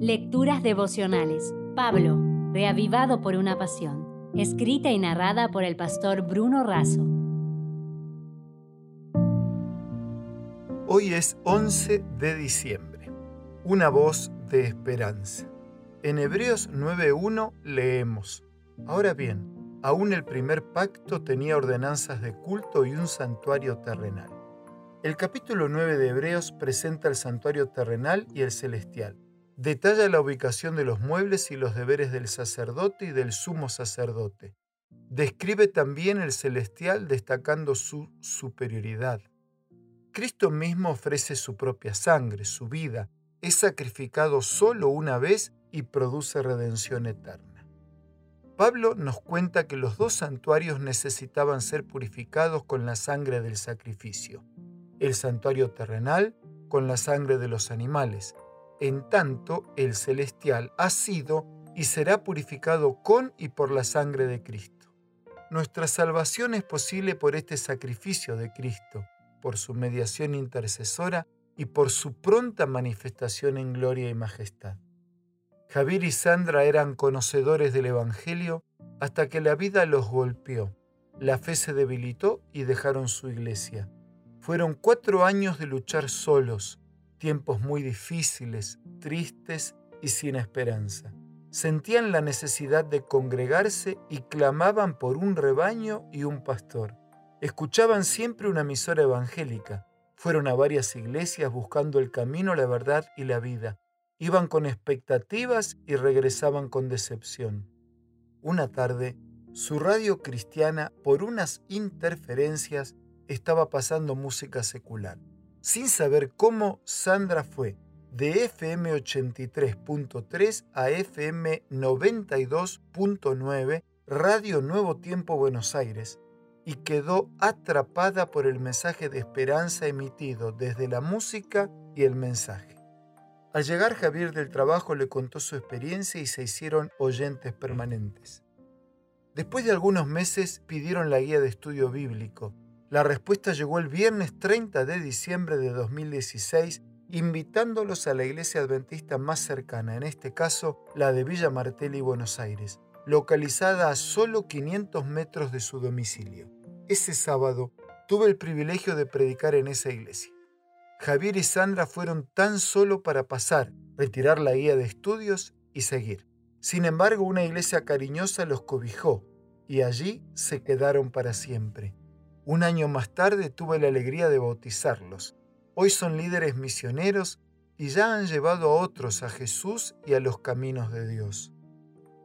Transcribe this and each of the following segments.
Lecturas devocionales. Pablo, reavivado por una pasión. Escrita y narrada por el pastor Bruno Razo. Hoy es 11 de diciembre. Una voz de esperanza. En Hebreos 9.1 leemos, Ahora bien, aún el primer pacto tenía ordenanzas de culto y un santuario terrenal. El capítulo 9 de Hebreos presenta el santuario terrenal y el celestial. Detalla la ubicación de los muebles y los deberes del sacerdote y del sumo sacerdote. Describe también el celestial destacando su superioridad. Cristo mismo ofrece su propia sangre, su vida, es sacrificado solo una vez y produce redención eterna. Pablo nos cuenta que los dos santuarios necesitaban ser purificados con la sangre del sacrificio el santuario terrenal con la sangre de los animales, en tanto el celestial ha sido y será purificado con y por la sangre de Cristo. Nuestra salvación es posible por este sacrificio de Cristo, por su mediación intercesora y por su pronta manifestación en gloria y majestad. Javier y Sandra eran conocedores del Evangelio hasta que la vida los golpeó, la fe se debilitó y dejaron su iglesia. Fueron cuatro años de luchar solos, tiempos muy difíciles, tristes y sin esperanza. Sentían la necesidad de congregarse y clamaban por un rebaño y un pastor. Escuchaban siempre una emisora evangélica. Fueron a varias iglesias buscando el camino, la verdad y la vida. Iban con expectativas y regresaban con decepción. Una tarde, su radio cristiana, por unas interferencias, estaba pasando música secular. Sin saber cómo, Sandra fue de FM 83.3 a FM 92.9 Radio Nuevo Tiempo Buenos Aires y quedó atrapada por el mensaje de esperanza emitido desde la música y el mensaje. Al llegar Javier del trabajo le contó su experiencia y se hicieron oyentes permanentes. Después de algunos meses pidieron la guía de estudio bíblico la respuesta llegó el viernes 30 de diciembre de 2016, invitándolos a la iglesia adventista más cercana, en este caso la de Villa Martelli, Buenos Aires, localizada a solo 500 metros de su domicilio. Ese sábado tuve el privilegio de predicar en esa iglesia. Javier y Sandra fueron tan solo para pasar, retirar la guía de estudios y seguir. Sin embargo, una iglesia cariñosa los cobijó y allí se quedaron para siempre. Un año más tarde tuve la alegría de bautizarlos. Hoy son líderes misioneros y ya han llevado a otros a Jesús y a los caminos de Dios.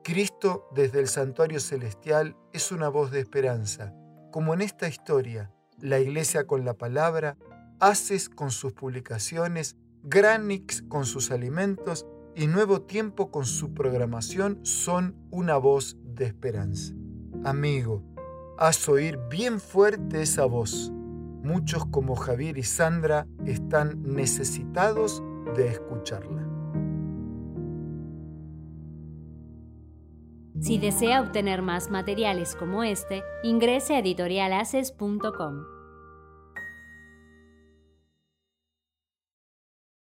Cristo desde el santuario celestial es una voz de esperanza, como en esta historia, la iglesia con la palabra, Haces con sus publicaciones, Granix con sus alimentos y Nuevo Tiempo con su programación son una voz de esperanza. Amigo, haz oír bien fuerte esa voz. Muchos como Javier y Sandra están necesitados de escucharla. Si desea obtener más materiales como este, ingrese a editorialaces.com.